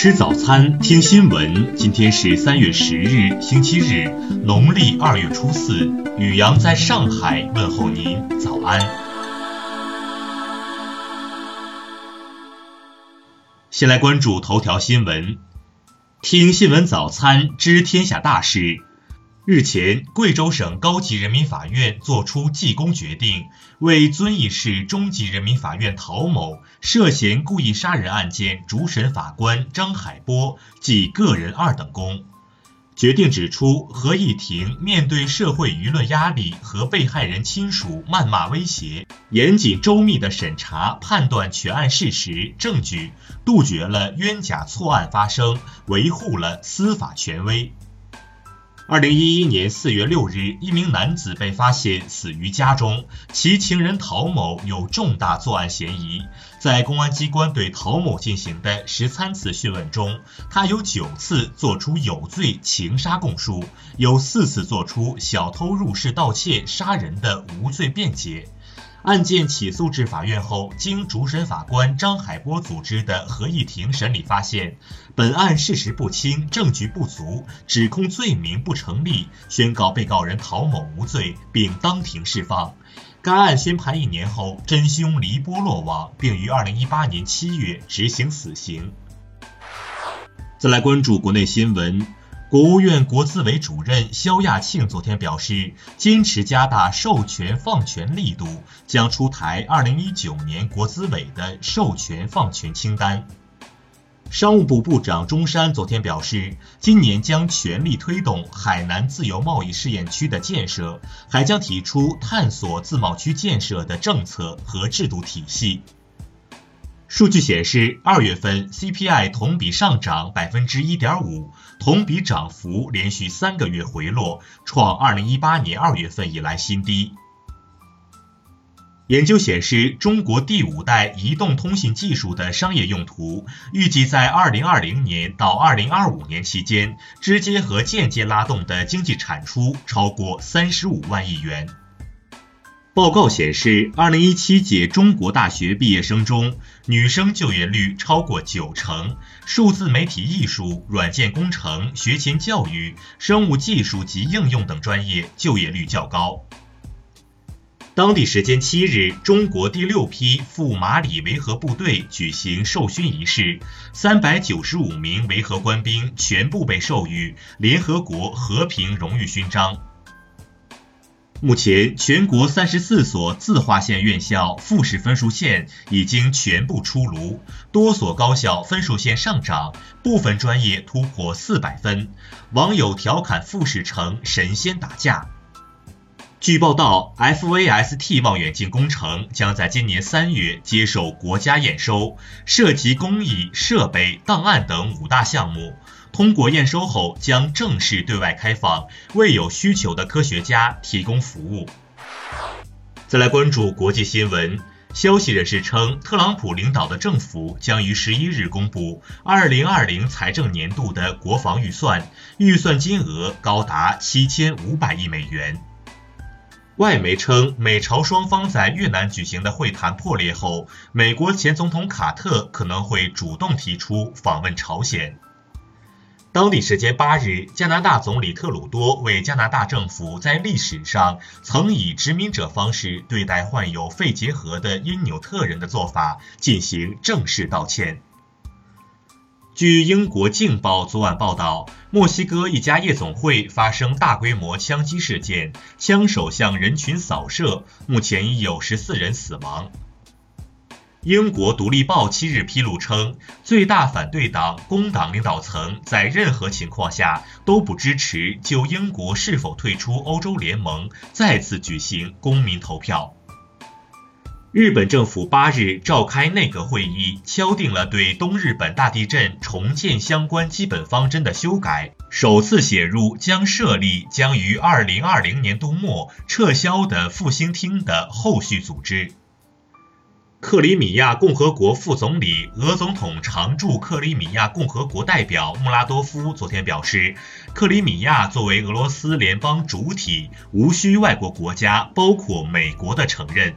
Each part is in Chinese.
吃早餐，听新闻。今天是三月十日，星期日，农历二月初四。雨阳在上海问候您，早安。先来关注头条新闻，听新闻早餐知天下大事。日前，贵州省高级人民法院作出记公决定，为遵义市中级人民法院陶某涉嫌故意杀人案件主审法官张海波记个人二等功。决定指出，合议庭面对社会舆论压力和被害人亲属谩骂威胁，严谨周密地审查判断全案事实证据，杜绝了冤假错案发生，维护了司法权威。二零一一年四月六日，一名男子被发现死于家中，其情人陶某有重大作案嫌疑。在公安机关对陶某进行的十三次讯问中，他有九次作出有罪情杀供述，有四次作出小偷入室盗窃杀人的无罪辩解。案件起诉至法院后，经主审法官张海波组织的合议庭审理发现，本案事实不清，证据不足，指控罪名不成立，宣告被告人陶某无罪，并当庭释放。该案宣判一年后，真凶黎波落网，并于二零一八年七月执行死刑。再来关注国内新闻。国务院国资委主任肖亚庆昨天表示，坚持加大授权放权力度，将出台二零一九年国资委的授权放权清单。商务部部长钟山昨天表示，今年将全力推动海南自由贸易试验区的建设，还将提出探索自贸区建设的政策和制度体系。数据显示，二月份 CPI 同比上涨百分之一点五，同比涨幅连续三个月回落，创二零一八年二月份以来新低。研究显示，中国第五代移动通信技术的商业用途，预计在二零二零年到二零二五年期间，直接和间接拉动的经济产出超过三十五万亿元。报告显示，二零一七届中国大学毕业生中，女生就业率超过九成，数字媒体艺术、软件工程、学前教育、生物技术及应用等专业就业率较高。当地时间七日，中国第六批赴马里维和部队举行授勋仪式，三百九十五名维和官兵全部被授予联合国和平荣誉勋章。目前，全国三十四所自划线院校复试分数线已经全部出炉，多所高校分数线上涨，部分专业突破四百分。网友调侃复试成神仙打架。据报道，FVST 望远镜工程将在今年三月接受国家验收，涉及工艺、设备、档案等五大项目。通过验收后，将正式对外开放，为有需求的科学家提供服务。再来关注国际新闻，消息人士称，特朗普领导的政府将于十一日公布二零二零财政年度的国防预算，预算金额高达七千五百亿美元。外媒称，美朝双方在越南举行的会谈破裂后，美国前总统卡特可能会主动提出访问朝鲜。当地时间八日，加拿大总理特鲁多为加拿大政府在历史上曾以殖民者方式对待患有肺结核的因纽特人的做法进行正式道歉。据英国《镜报》昨晚报道，墨西哥一家夜总会发生大规模枪击事件，枪手向人群扫射，目前已有十四人死亡。英国《独立报》七日披露称，最大反对党工党领导层在任何情况下都不支持就英国是否退出欧洲联盟再次举行公民投票。日本政府八日召开内阁会议，敲定了对东日本大地震重建相关基本方针的修改，首次写入将设立将于二零二零年度末撤销的复兴厅的后续组织。克里米亚共和国副总理、俄总统常驻克里米亚共和国代表穆拉多夫昨天表示，克里米亚作为俄罗斯联邦主体，无需外国国家，包括美国的承认。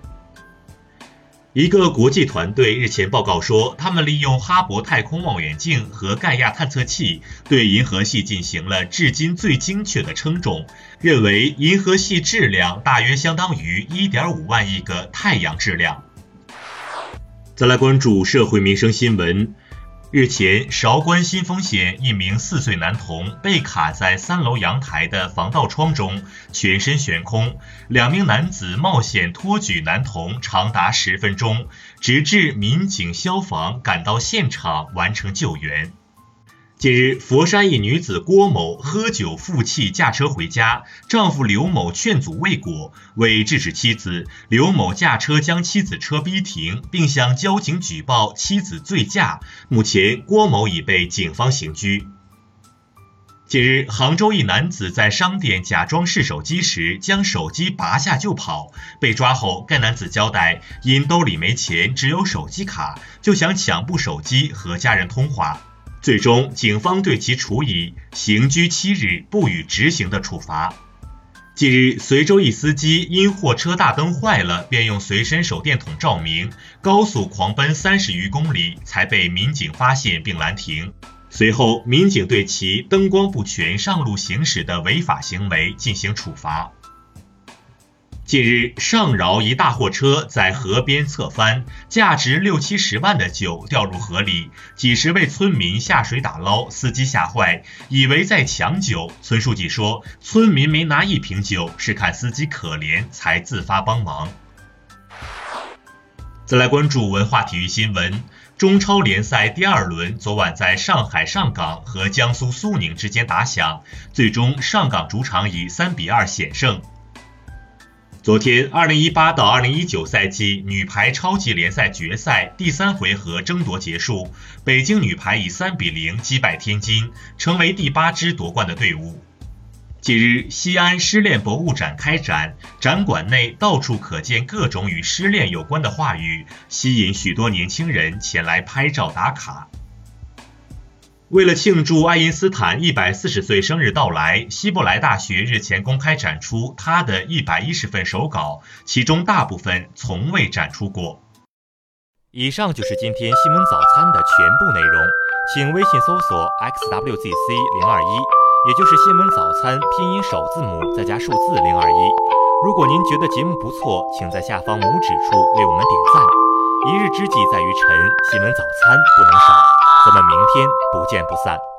一个国际团队日前报告说，他们利用哈勃太空望远镜和盖亚探测器对银河系进行了至今最精确的称重，认为银河系质量大约相当于1.5万亿个太阳质量。再来关注社会民生新闻。日前，韶关新丰县一名四岁男童被卡在三楼阳台的防盗窗中，全身悬空。两名男子冒险托举男童长达十分钟，直至民警、消防赶到现场完成救援。近日，佛山一女子郭某喝酒负气驾车回家，丈夫刘某劝阻未果，为制止妻子，刘某驾车将妻子车逼停，并向交警举报妻子醉驾。目前，郭某已被警方刑拘。近日，杭州一男子在商店假装试手机时，将手机拔下就跑，被抓后，该男子交代，因兜里没钱，只有手机卡，就想抢部手机和家人通话。最终，警方对其处以刑拘七日不予执行的处罚。近日，随州一司机因货车大灯坏了，便用随身手电筒照明，高速狂奔三十余公里，才被民警发现并拦停。随后，民警对其灯光不全上路行驶的违法行为进行处罚。近日，上饶一大货车在河边侧翻，价值六七十万的酒掉入河里，几十位村民下水打捞，司机吓坏，以为在抢酒。村书记说，村民没拿一瓶酒，是看司机可怜才自发帮忙。再来关注文化体育新闻，中超联赛第二轮昨晚在上海上港和江苏苏宁之间打响，最终上港主场以三比二险胜。昨天，二零一八到二零一九赛季女排超级联赛决赛第三回合争夺结束，北京女排以三比零击败天津，成为第八支夺冠的队伍。近日，西安失恋博物展开展，展馆内到处可见各种与失恋有关的话语，吸引许多年轻人前来拍照打卡。为了庆祝爱因斯坦一百四十岁生日到来，希伯来大学日前公开展出他的一百一十份手稿，其中大部分从未展出过。以上就是今天新闻早餐的全部内容，请微信搜索 xwzc 零二一，也就是新闻早餐拼音首字母再加数字零二一。如果您觉得节目不错，请在下方拇指处为我们点赞。一日之计在于晨，新闻早餐不能少。咱们明天不见不散。